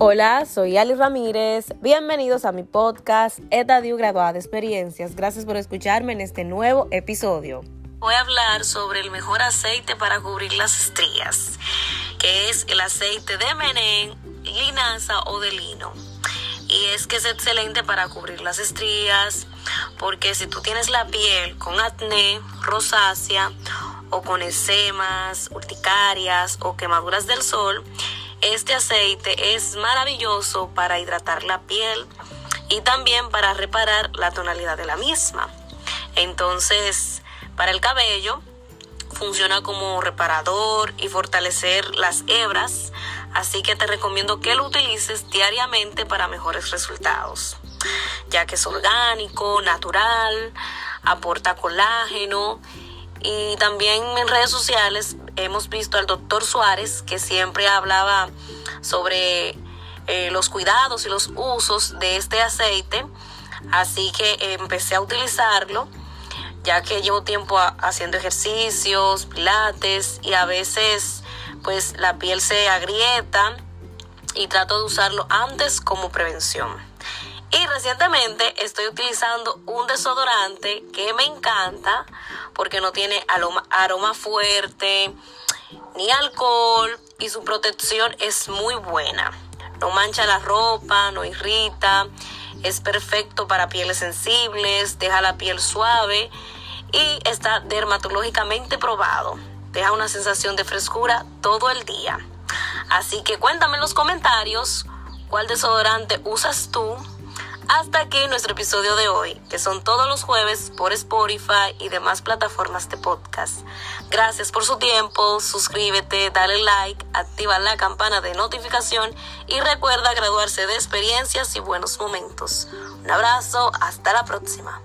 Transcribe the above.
Hola, soy Ali Ramírez. Bienvenidos a mi podcast Etadio Graduada de Experiencias. Gracias por escucharme en este nuevo episodio. Voy a hablar sobre el mejor aceite para cubrir las estrías, que es el aceite de menén, linaza o de lino. Y es que es excelente para cubrir las estrías, porque si tú tienes la piel con acné, rosácea o con esemas, urticarias o quemaduras del sol, este aceite es maravilloso para hidratar la piel y también para reparar la tonalidad de la misma. Entonces, para el cabello funciona como reparador y fortalecer las hebras, así que te recomiendo que lo utilices diariamente para mejores resultados, ya que es orgánico, natural, aporta colágeno y también en redes sociales hemos visto al doctor Suárez que siempre hablaba sobre eh, los cuidados y los usos de este aceite. Así que empecé a utilizarlo ya que llevo tiempo haciendo ejercicios, pilates y a veces pues la piel se agrieta y trato de usarlo antes como prevención. Y recientemente estoy utilizando un desodorante que me encanta porque no tiene aroma, fuerte ni alcohol y su protección es muy buena. No mancha la ropa, no irrita, es perfecto para pieles sensibles, deja la piel suave y está dermatológicamente probado. Deja una sensación de frescura todo el día. Así que cuéntame en los comentarios cuál desodorante usas tú hasta aquí nuestro episodio de hoy, que son todos los jueves por Spotify y demás plataformas de podcast. Gracias por su tiempo, suscríbete, dale like, activa la campana de notificación y recuerda graduarse de experiencias y buenos momentos. Un abrazo, hasta la próxima.